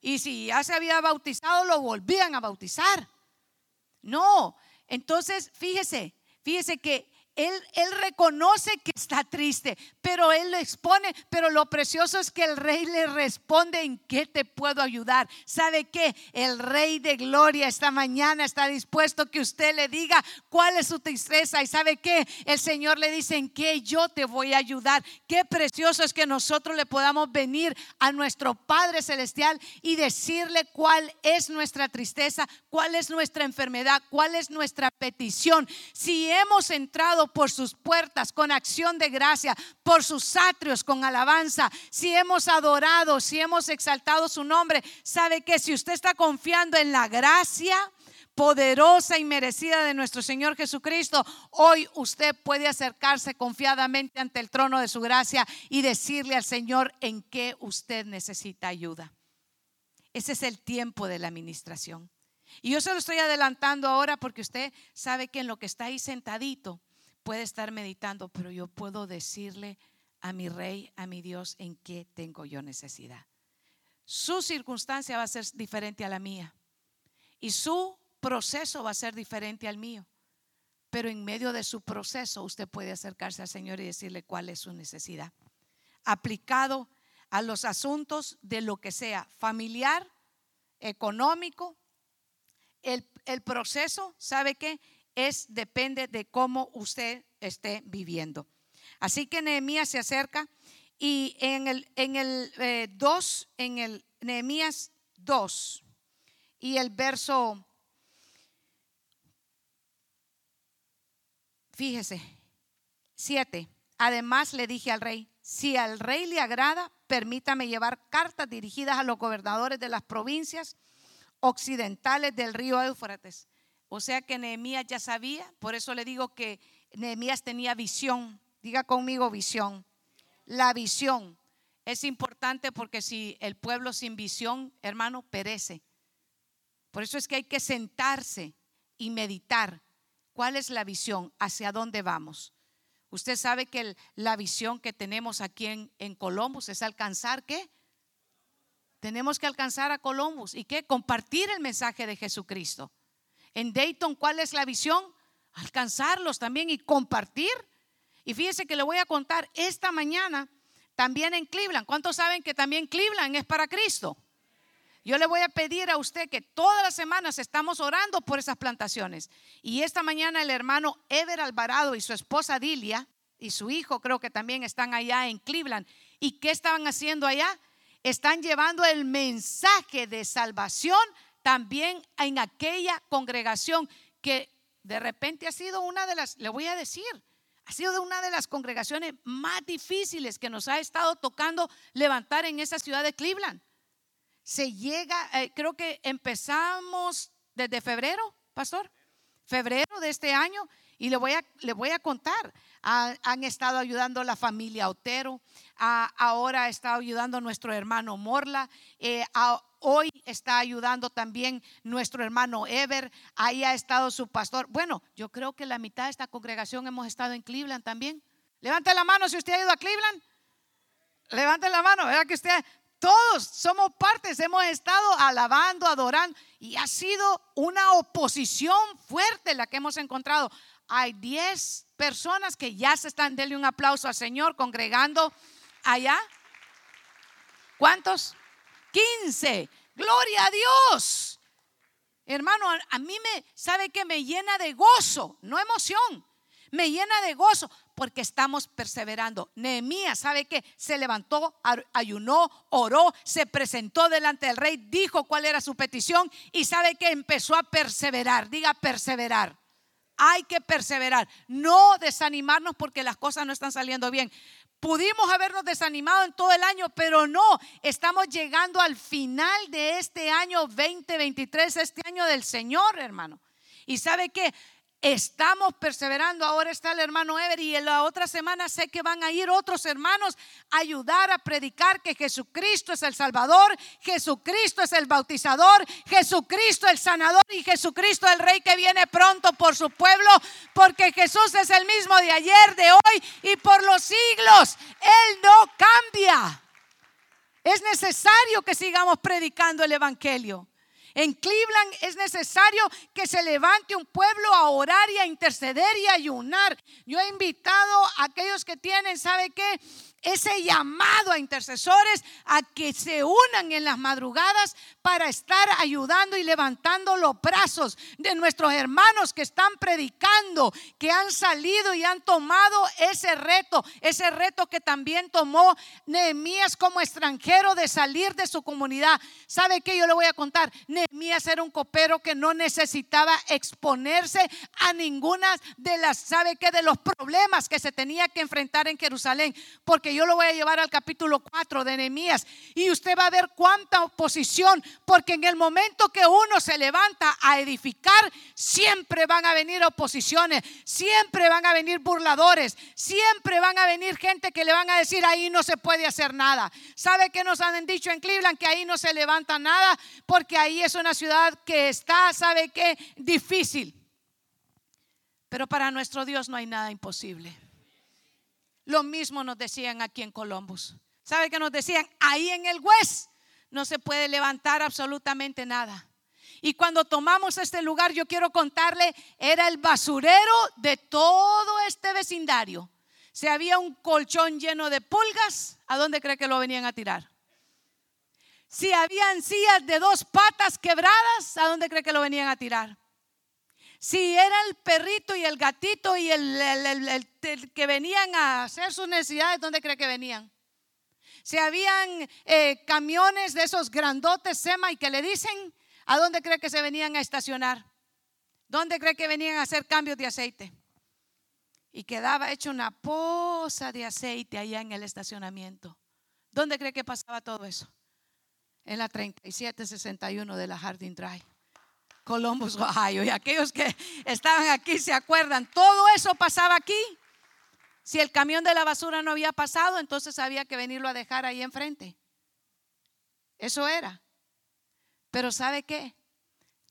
Y si ya se había bautizado, lo volvían a bautizar. No, entonces fíjese, fíjese que él, reconoce que está triste, pero él lo expone. Pero lo precioso es que el rey le responde en qué te puedo ayudar. ¿Sabe qué? El rey de gloria esta mañana está dispuesto que usted le diga cuál es su tristeza. ¿Y sabe qué? El Señor le dice en qué yo te voy a ayudar. Qué precioso es que nosotros le podamos venir a nuestro Padre Celestial y decirle cuál es nuestra tristeza, cuál es nuestra enfermedad, cuál es nuestra petición. Si hemos entrado por sus puertas con acción de gracia, por sus atrios con alabanza. Si hemos adorado, si hemos exaltado su nombre, sabe que si usted está confiando en la gracia, poderosa y merecida de nuestro Señor Jesucristo, hoy usted puede acercarse confiadamente ante el trono de su gracia y decirle al Señor en qué usted necesita ayuda. Ese es el tiempo de la administración. Y yo se lo estoy adelantando ahora porque usted sabe que en lo que está ahí sentadito, puede estar meditando, pero yo puedo decirle a mi rey, a mi Dios, en qué tengo yo necesidad. Su circunstancia va a ser diferente a la mía y su proceso va a ser diferente al mío. Pero en medio de su proceso usted puede acercarse al Señor y decirle cuál es su necesidad. Aplicado a los asuntos de lo que sea, familiar, económico, el, el proceso, ¿sabe qué? Es depende de cómo usted esté viviendo. Así que Nehemías se acerca y en el, en el 2, eh, en el Nehemías 2 y el verso, fíjese, 7. Además le dije al rey, si al rey le agrada, permítame llevar cartas dirigidas a los gobernadores de las provincias occidentales del río Éufrates O sea que Nehemías ya sabía, por eso le digo que Nehemías tenía visión. Diga conmigo visión. La visión es importante porque si el pueblo sin visión, hermano, perece. Por eso es que hay que sentarse y meditar. ¿Cuál es la visión? ¿Hacia dónde vamos? Usted sabe que la visión que tenemos aquí en, en Columbus es alcanzar qué? Tenemos que alcanzar a Columbus y qué? Compartir el mensaje de Jesucristo. En Dayton, ¿cuál es la visión? Alcanzarlos también y compartir. Y fíjese que le voy a contar esta mañana también en Cleveland. ¿Cuántos saben que también Cleveland es para Cristo? Yo le voy a pedir a usted que todas las semanas estamos orando por esas plantaciones. Y esta mañana el hermano Ever Alvarado y su esposa Dilia y su hijo creo que también están allá en Cleveland. ¿Y qué estaban haciendo allá? Están llevando el mensaje de salvación también en aquella congregación que de repente ha sido una de las, le voy a decir, ha sido una de las congregaciones más difíciles que nos ha estado tocando levantar en esa ciudad de Cleveland. Se llega, eh, creo que empezamos desde febrero, pastor, febrero de este año, y le voy a, le voy a contar. han estado ayudando a la familia Otero, ahora ha estado ayudando a nuestro hermano Morla, eh, hoy está ayudando también nuestro hermano Ever, ahí ha estado su pastor. Bueno, yo creo que la mitad de esta congregación hemos estado en Cleveland también. Levante la mano si usted ha ido a Cleveland. Levante la mano, ¿verdad que? Todos somos partes, hemos estado alabando, adorando y ha sido una oposición fuerte la que hemos encontrado. Hay 10 personas que ya se están, denle un aplauso al Señor congregando allá. ¿Cuántos? 15. Gloria a Dios. Hermano, a mí me, ¿sabe que me llena de gozo? No emoción. Me llena de gozo porque estamos perseverando. Nehemías, ¿sabe que Se levantó, ayunó, oró, se presentó delante del rey, dijo cuál era su petición y sabe que empezó a perseverar. Diga perseverar. Hay que perseverar, no desanimarnos porque las cosas no están saliendo bien. Pudimos habernos desanimado en todo el año, pero no, estamos llegando al final de este año 2023, este año del Señor, hermano. Y sabe que Estamos perseverando. Ahora está el hermano Ever y en la otra semana sé que van a ir otros hermanos a ayudar a predicar que Jesucristo es el Salvador, Jesucristo es el bautizador, Jesucristo el sanador y Jesucristo el Rey que viene pronto por su pueblo, porque Jesús es el mismo de ayer, de hoy y por los siglos. Él no cambia. Es necesario que sigamos predicando el Evangelio. En Cleveland es necesario que se levante un pueblo a orar y a interceder y a ayunar. Yo he invitado a aquellos que tienen, ¿sabe qué? Ese llamado a intercesores a que se unan en las madrugadas para estar ayudando y levantando los brazos de nuestros hermanos que están predicando, que han salido y han tomado ese reto, ese reto que también tomó Nehemías como extranjero de salir de su comunidad. ¿Sabe qué? Yo le voy a contar. Nehemías era un copero que no necesitaba exponerse a ninguna de las, ¿sabe qué? De los problemas que se tenía que enfrentar en Jerusalén, porque yo lo voy a llevar al capítulo 4 de Nehemías y usted va a ver cuánta oposición, porque en el momento que uno se levanta a edificar, siempre van a venir oposiciones, siempre van a venir burladores, siempre van a venir gente que le van a decir ahí no se puede hacer nada. ¿Sabe que nos han dicho en Cleveland que ahí no se levanta nada? Porque ahí es una ciudad que está, ¿sabe qué? Difícil. Pero para nuestro Dios no hay nada imposible. Lo mismo nos decían aquí en Columbus. ¿Sabe que nos decían? Ahí en el West no se puede levantar absolutamente nada. Y cuando tomamos este lugar, yo quiero contarle, era el basurero de todo este vecindario. Si había un colchón lleno de pulgas, ¿a dónde cree que lo venían a tirar? Si habían sillas de dos patas quebradas, ¿a dónde cree que lo venían a tirar? Si era el perrito y el gatito y el, que venían a hacer sus necesidades, ¿dónde cree que venían? Si habían eh, camiones de esos grandotes SEMA y que le dicen, ¿a dónde cree que se venían a estacionar? ¿Dónde cree que venían a hacer cambios de aceite? Y quedaba hecho una poza de aceite allá en el estacionamiento. ¿Dónde cree que pasaba todo eso? En la 3761 de la Harding Drive Columbus, Ohio. Y aquellos que estaban aquí se acuerdan, todo eso pasaba aquí. Si el camión de la basura no había pasado, entonces había que venirlo a dejar ahí enfrente. Eso era. Pero ¿sabe qué?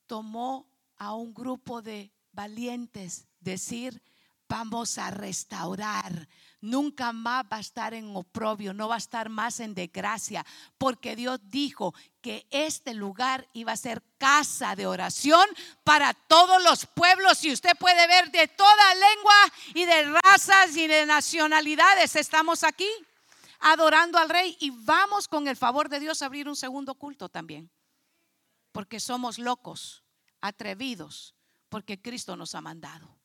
Tomó a un grupo de valientes decir, vamos a restaurar. Nunca más va a estar en oprobio, no va a estar más en desgracia, porque Dios dijo que este lugar iba a ser casa de oración para todos los pueblos. Y usted puede ver de toda lengua y de razas y de nacionalidades, estamos aquí adorando al rey y vamos con el favor de Dios a abrir un segundo culto también, porque somos locos, atrevidos, porque Cristo nos ha mandado.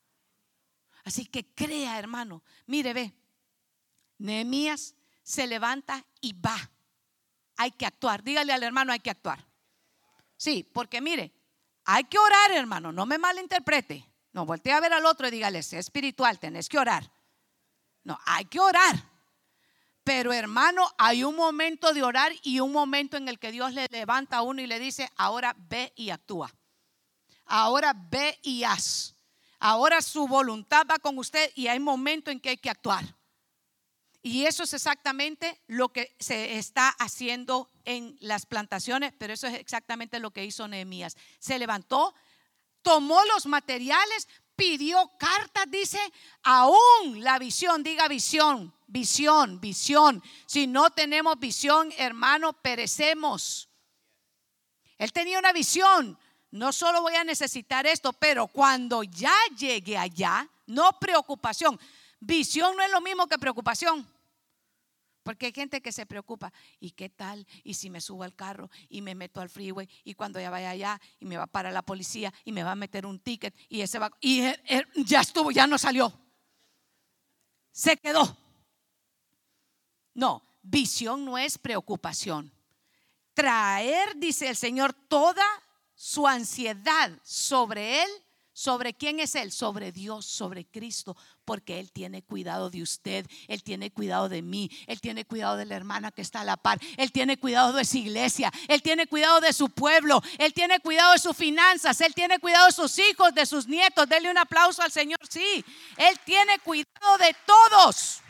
Así que crea, hermano. Mire, ve. Nehemías se levanta y va. Hay que actuar. Dígale al hermano, hay que actuar. Sí, porque mire, hay que orar, hermano. No me malinterprete. No, voltee a ver al otro y dígale, es espiritual, tenés que orar. No, hay que orar. Pero hermano, hay un momento de orar y un momento en el que Dios le levanta a uno y le dice, ahora ve y actúa. Ahora ve y haz. Ahora su voluntad va con usted y hay momento en que hay que actuar. Y eso es exactamente lo que se está haciendo en las plantaciones, pero eso es exactamente lo que hizo Nehemías. Se levantó, tomó los materiales, pidió cartas, dice, aún la visión, diga visión, visión, visión. Si no tenemos visión, hermano, perecemos. Él tenía una visión, no solo voy a necesitar esto, pero cuando ya llegue allá, no preocupación. Visión no es lo mismo que preocupación. Porque hay gente que se preocupa, ¿y qué tal? ¿Y si me subo al carro y me meto al freeway y cuando ya vaya allá y me va para la policía y me va a meter un ticket y ese va y ya estuvo, ya no salió. Se quedó. No, visión no es preocupación. Traer, dice el Señor, toda su ansiedad sobre Él, sobre quién es Él, sobre Dios, sobre Cristo, porque Él tiene cuidado de usted, Él tiene cuidado de mí, Él tiene cuidado de la hermana que está a la par, Él tiene cuidado de su iglesia, Él tiene cuidado de su pueblo, Él tiene cuidado de sus finanzas, Él tiene cuidado de sus hijos, de sus nietos. Denle un aplauso al Señor, sí, Él tiene cuidado de todos.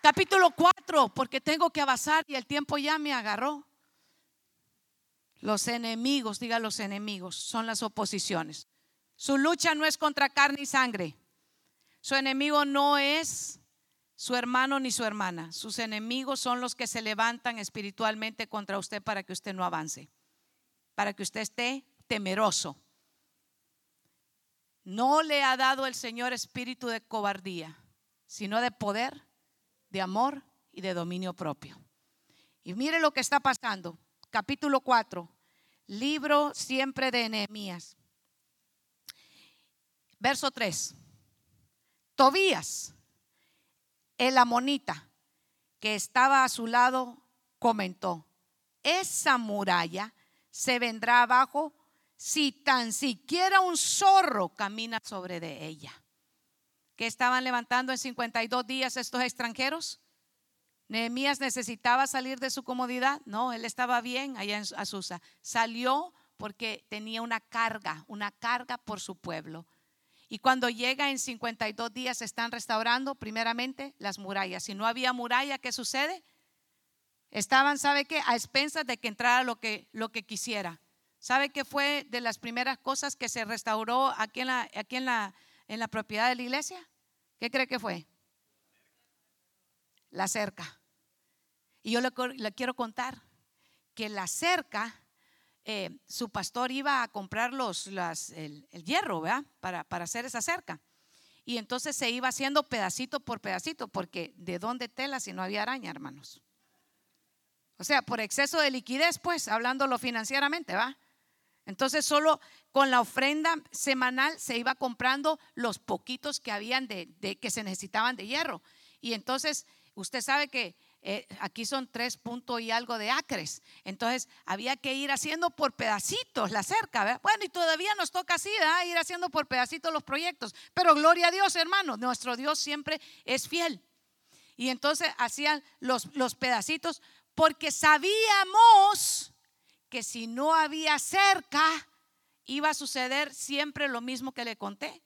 Capítulo 4, porque tengo que avanzar y el tiempo ya me agarró. Los enemigos, diga los enemigos, son las oposiciones. Su lucha no es contra carne y sangre. Su enemigo no es su hermano ni su hermana. Sus enemigos son los que se levantan espiritualmente contra usted para que usted no avance, para que usted esté temeroso. No le ha dado el Señor espíritu de cobardía, sino de poder, de amor y de dominio propio. Y mire lo que está pasando capítulo 4, libro siempre de Nehemías. Verso 3. Tobías, el amonita, que estaba a su lado, comentó, esa muralla se vendrá abajo si tan siquiera un zorro camina sobre de ella. ¿Qué estaban levantando en 52 días estos extranjeros? Nehemías necesitaba salir de su comodidad. No, él estaba bien allá en Azusa. Salió porque tenía una carga, una carga por su pueblo. Y cuando llega en 52 días, están restaurando primeramente las murallas. Si no había muralla, ¿qué sucede? Estaban, ¿sabe qué? A expensas de que entrara lo que, lo que quisiera. ¿Sabe qué fue de las primeras cosas que se restauró aquí en la, aquí en la, en la propiedad de la iglesia? ¿Qué cree que fue? La cerca. Y yo le, quiero contar que la cerca, eh, su pastor iba a comprar los, el, hierro, ¿verdad? Para, para hacer esa cerca. Y entonces se iba haciendo pedacito por pedacito, porque ¿de dónde tela si no había araña, hermanos? O sea, por exceso de liquidez, pues, hablándolo financieramente, ¿va? Entonces solo con la ofrenda semanal se iba comprando los poquitos que habían de, de, que se necesitaban de hierro. Y entonces usted sabe que eh, aquí son tres puntos y algo de acres. Entonces había que ir haciendo por pedacitos la cerca. Bueno, y todavía nos toca así, ir haciendo por pedacitos los proyectos. Pero gloria a Dios, hermano, nuestro Dios siempre es fiel. Y entonces hacían los, los pedacitos porque sabíamos que si no había cerca, iba a suceder siempre lo mismo que le conté,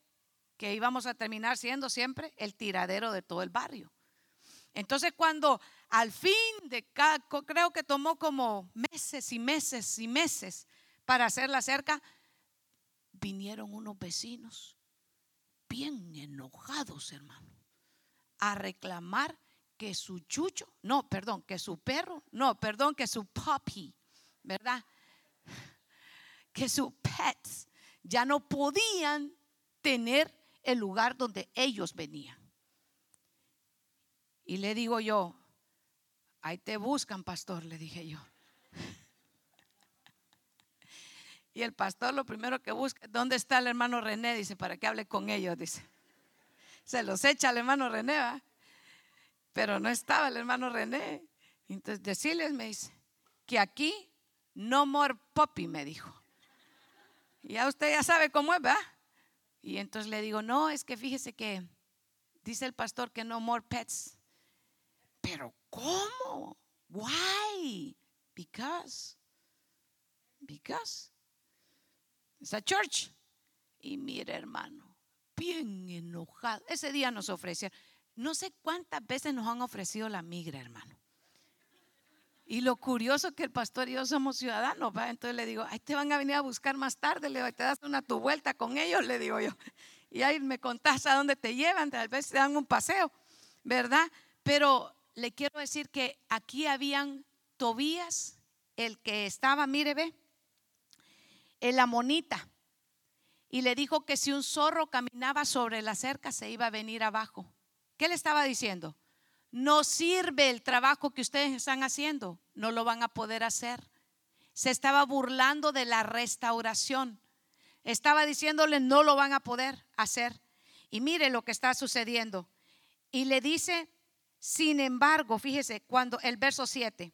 que íbamos a terminar siendo siempre el tiradero de todo el barrio. Entonces cuando al fin de creo que tomó como meses y meses y meses para hacer la cerca, vinieron unos vecinos bien enojados, hermano, a reclamar que su chucho, no, perdón, que su perro, no, perdón, que su puppy, ¿verdad? Que sus pets ya no podían tener el lugar donde ellos venían. Y le digo yo, ahí te buscan, pastor, le dije yo. Y el pastor lo primero que busca, ¿dónde está el hermano René? Dice, para que hable con ellos, dice. Se los echa el hermano René, ¿va? Pero no estaba el hermano René. Entonces, decirles, me dice, que aquí no more puppy, me dijo. Ya usted ya sabe cómo es, ¿va? Y entonces le digo, no, es que fíjese que dice el pastor que no more pets. Pero ¿cómo? Why? Because. Because. It's a church. Y mire, hermano, bien enojado. Ese día nos ofrecieron. No sé cuántas veces nos han ofrecido la migra, hermano. Y lo curioso es que el pastor y yo somos ciudadanos, ¿va? Entonces le digo, ahí te van a venir a buscar más tarde, le digo, te das una tu vuelta con ellos, le digo yo. Y ahí me contás a dónde te llevan, tal vez te dan un paseo, ¿verdad? Pero le quiero decir que aquí habían Tobías, el que estaba, mire, ve, el amonita. Y le dijo que si un zorro caminaba sobre la cerca, se iba a venir abajo. ¿Qué le estaba diciendo? No sirve el trabajo que ustedes están haciendo, no lo van a poder hacer. Se estaba burlando de la restauración. Estaba diciéndole, no lo van a poder hacer. Y mire lo que está sucediendo. Y le dice, sin embargo, fíjese, cuando el verso 7,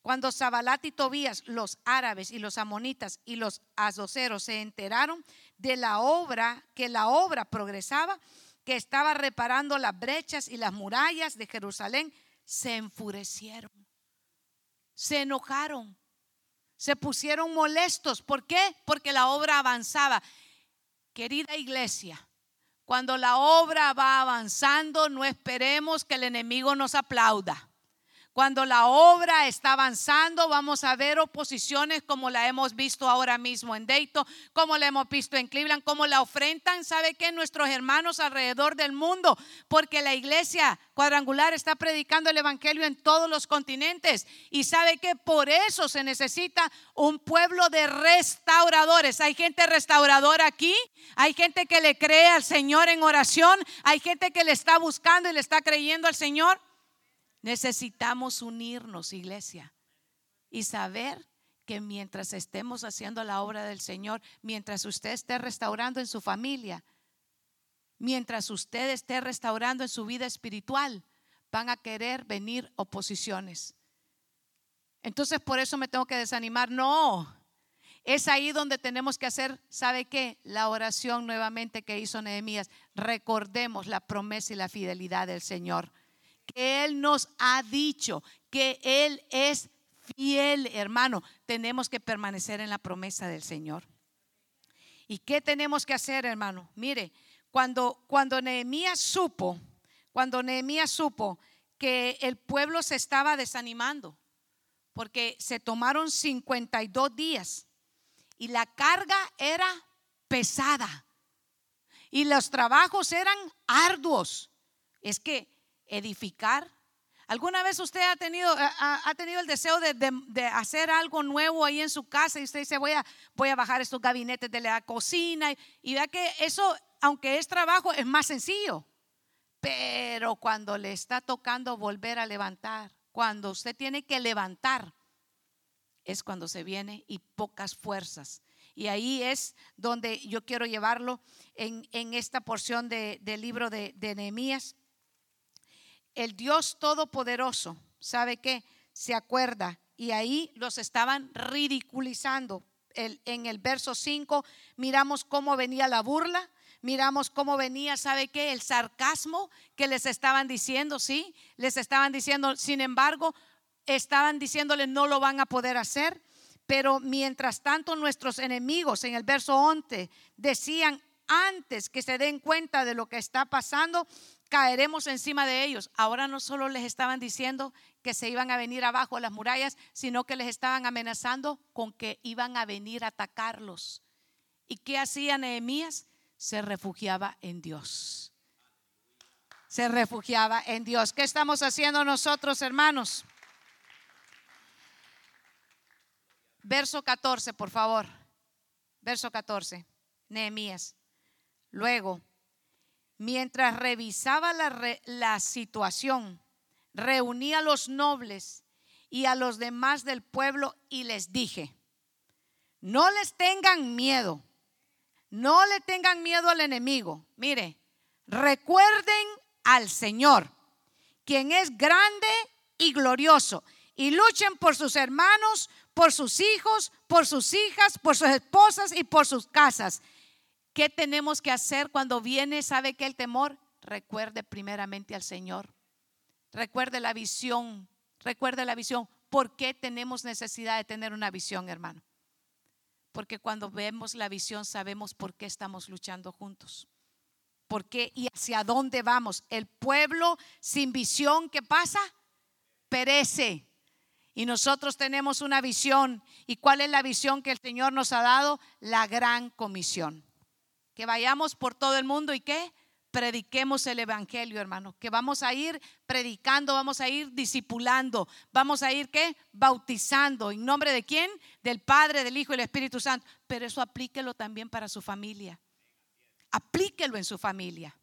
cuando Zabalat y Tobías, los árabes y los amonitas y los azoceros se enteraron de la obra, que la obra progresaba, que estaba reparando las brechas y las murallas de Jerusalén, se enfurecieron, se enojaron, se pusieron molestos. ¿Por qué? Porque la obra avanzaba. Querida iglesia, cuando la obra va avanzando, no esperemos que el enemigo nos aplauda. Cuando la obra está avanzando, vamos a ver oposiciones como la hemos visto ahora mismo en Dayton, como la hemos visto en Cleveland, como la ofrendan, ¿sabe qué? Nuestros hermanos alrededor del mundo, porque la iglesia cuadrangular está predicando el evangelio en todos los continentes y sabe que por eso se necesita un pueblo de restauradores. Hay gente restauradora aquí, hay gente que le cree al Señor en oración, hay gente que le está buscando y le está creyendo al Señor. Necesitamos unirnos, iglesia, y saber que mientras estemos haciendo la obra del Señor, mientras usted esté restaurando en su familia, mientras usted esté restaurando en su vida espiritual, van a querer venir oposiciones. Entonces por eso me tengo que desanimar. No, es ahí donde tenemos que hacer, ¿sabe qué? La oración nuevamente que hizo Nehemías. Recordemos la promesa y la fidelidad del Señor Él nos ha dicho, que Él es fiel, hermano. Tenemos que permanecer en la promesa del Señor. ¿Y qué tenemos que hacer, hermano? Mire, cuando, cuando Nehemías supo, cuando Nehemías supo que el pueblo se estaba desanimando, porque se tomaron 52 días y la carga era pesada y los trabajos eran arduos. Es que edificar. ¿Alguna vez usted ha tenido, ha, tenido el deseo de, hacer algo nuevo ahí en su casa y usted dice, voy a, voy a bajar estos gabinetes de la cocina y, vea que eso, aunque es trabajo, es más sencillo. Pero cuando le está tocando volver a levantar, cuando usted tiene que levantar, es cuando se viene y pocas fuerzas. Y ahí es donde yo quiero llevarlo en, esta porción del libro de, de Nehemías el Dios Todopoderoso, ¿sabe qué? Se acuerda y ahí los estaban ridiculizando. en el verso 5 miramos cómo venía la burla, miramos cómo venía, ¿sabe qué? El sarcasmo que les estaban diciendo, ¿sí? Les estaban diciendo, sin embargo, estaban diciéndole no lo van a poder hacer. Pero mientras tanto nuestros enemigos en el verso 11 decían, antes que se den cuenta de lo que está pasando, caeremos encima de ellos. Ahora no solo les estaban diciendo que se iban a venir abajo las murallas, sino que les estaban amenazando con que iban a venir a atacarlos. ¿Y qué hacía Nehemías? Se refugiaba en Dios. Se refugiaba en Dios. ¿Qué estamos haciendo nosotros, hermanos? Verso 14, por favor. Verso 14. Nehemías. Luego, mientras revisaba la, la situación, reuní a los nobles y a los demás del pueblo y les dije, no les tengan miedo, no le tengan miedo al enemigo. Mire, recuerden al Señor, quien es grande y glorioso, y luchen por sus hermanos, por sus hijos, por sus hijas, por sus esposas y por sus casas. ¿Qué tenemos que hacer cuando viene, sabe que el temor? Recuerde primeramente al Señor. Recuerde la visión. Recuerde la visión. ¿Por qué tenemos necesidad de tener una visión, hermano? Porque cuando vemos la visión sabemos por qué estamos luchando juntos. ¿Por qué y hacia dónde vamos? El pueblo sin visión, ¿qué pasa? Perece. Y nosotros tenemos una visión. ¿Y cuál es la visión que el Señor nos ha dado? La gran comisión. Que vayamos por todo el mundo y que prediquemos el evangelio, hermano. Que vamos a ir predicando, vamos a ir discipulando, vamos a ir qué? Bautizando. ¿En nombre de quién? Del Padre, del Hijo y del Espíritu Santo. Pero eso aplíquelo también para su familia. Aplíquelo en su familia.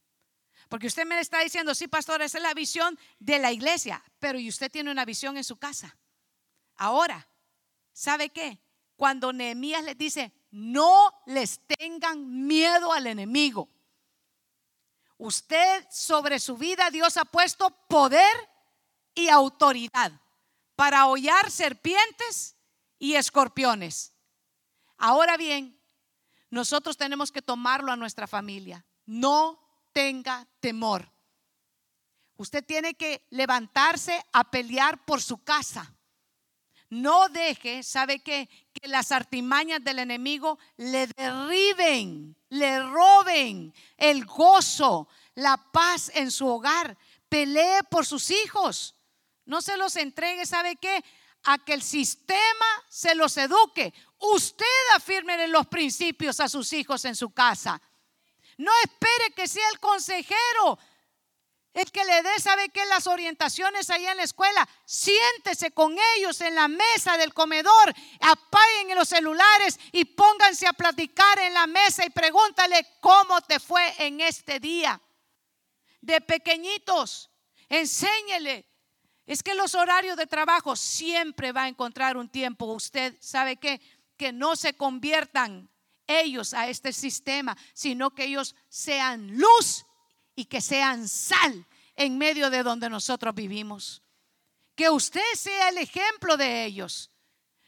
Porque usted me está diciendo, sí, pastor, esa es la visión de la iglesia, pero y usted tiene una visión en su casa. Ahora, ¿sabe qué? Cuando Nehemías les dice, no les tengan miedo al enemigo. Usted sobre su vida Dios ha puesto poder y autoridad para hollar serpientes y escorpiones. Ahora bien, nosotros tenemos que tomarlo a nuestra familia. No tenga temor. Usted tiene que levantarse a pelear por su casa. No deje, ¿sabe qué? Que las artimañas del enemigo le derriben, le roben el gozo, la paz en su hogar. Pelee por sus hijos. No se los entregue, ¿sabe qué? A que el sistema se los eduque. Usted afirme los principios a sus hijos en su casa. No espere que sea el consejero el que le dé, ¿sabe qué? Las orientaciones ahí en la escuela. Siéntese con ellos en la mesa del comedor. Apaguen los celulares y pónganse a platicar en la mesa y pregúntale cómo te fue en este día. De pequeñitos, enséñele. Es que los horarios de trabajo siempre va a encontrar un tiempo. Usted sabe qué? Que no se conviertan ellos a este sistema, sino que ellos sean luz y que sean sal en medio de donde nosotros vivimos. Que usted sea el ejemplo de ellos.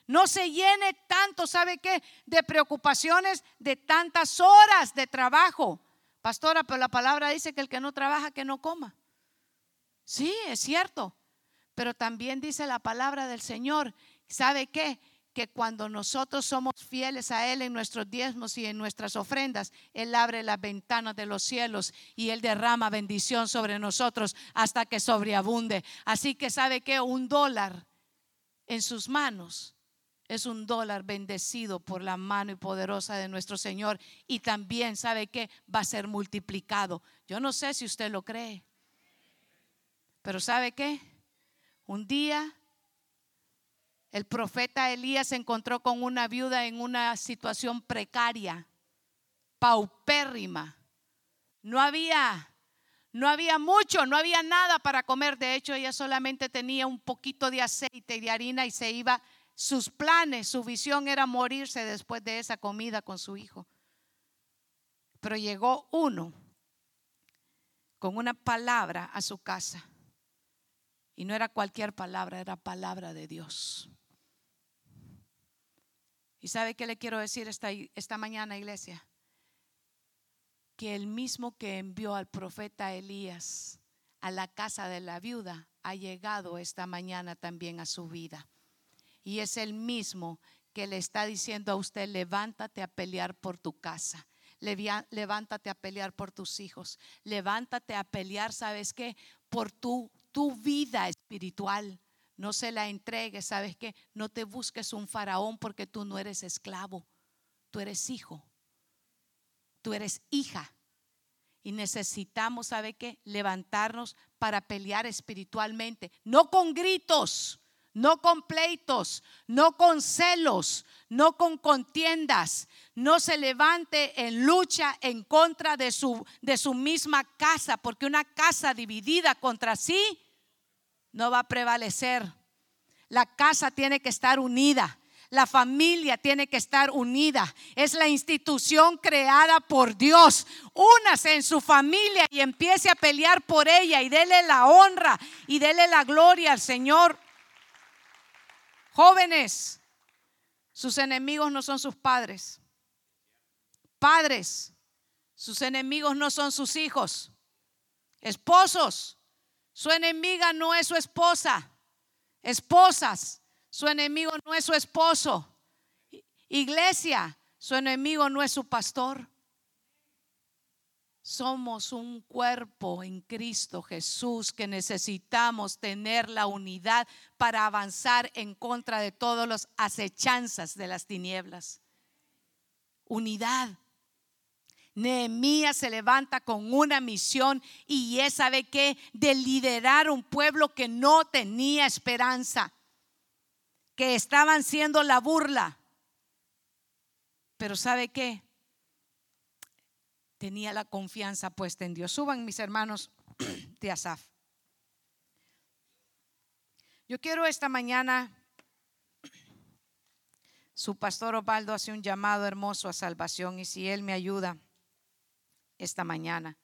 No se llene tanto, ¿sabe qué? De preocupaciones, de tantas horas de trabajo. Pastora, pero la palabra dice que el que no trabaja, que no coma. Sí, es cierto. Pero también dice la palabra del Señor, ¿sabe qué? Que cuando nosotros somos fieles a Él en nuestros diezmos y en nuestras ofrendas, Él abre las ventanas de los cielos y Él derrama bendición sobre nosotros hasta que sobreabunde. Así que sabe que un dólar en sus manos es un dólar bendecido por la mano y poderosa de nuestro Señor y también sabe que va a ser multiplicado. Yo no sé si usted lo cree, pero sabe que un día el profeta Elías se encontró con una viuda en una situación precaria, paupérrima. No había no había mucho, no había nada para comer. De hecho, ella solamente tenía un poquito de aceite y de harina y se iba. Sus planes, su visión era morirse después de esa comida con su hijo. Pero llegó uno con una palabra a su casa. Y no era cualquier palabra, era palabra de Dios. ¿Y sabe qué le quiero decir esta, esta mañana, iglesia? Que el mismo que envió al profeta Elías a la casa de la viuda ha llegado esta mañana también a su vida. Y es el mismo que le está diciendo a usted, levántate a pelear por tu casa. Levántate a pelear por tus hijos. Levántate a pelear, ¿sabes qué? Por tu, tu vida espiritual. No se la entregues, ¿sabes qué? No te busques un faraón porque tú no eres esclavo. Tú eres hijo. Tú eres hija. Y necesitamos, ¿sabe qué? Levantarnos para pelear espiritualmente. No con gritos, no con pleitos, no con celos, no con contiendas. No se levante en lucha en contra de su, de su misma casa, porque una casa dividida contra sí no va a prevalecer. La casa tiene que estar unida. La familia tiene que estar unida. Es la institución creada por Dios. Únase en su familia y empiece a pelear por ella y dele la honra y dele la gloria al Señor. Jóvenes, sus enemigos no son sus padres. Padres, sus enemigos no son sus hijos. Esposos, su enemiga no es su esposa. Esposas, su enemigo no es su esposo. Iglesia, su enemigo no es su pastor. Somos un cuerpo en Cristo Jesús que necesitamos tener la unidad para avanzar en contra de todas las acechanzas de las tinieblas. Unidad. Nehemías se levanta con una misión y es, ¿sabe qué? De liderar un pueblo que no tenía esperanza que estaban siendo la burla. Pero ¿sabe qué? Tenía la confianza puesta en Dios. Suban mis hermanos de Asaf. Yo quiero esta mañana, su pastor Osvaldo hace un llamado hermoso a salvación y si él me ayuda esta mañana.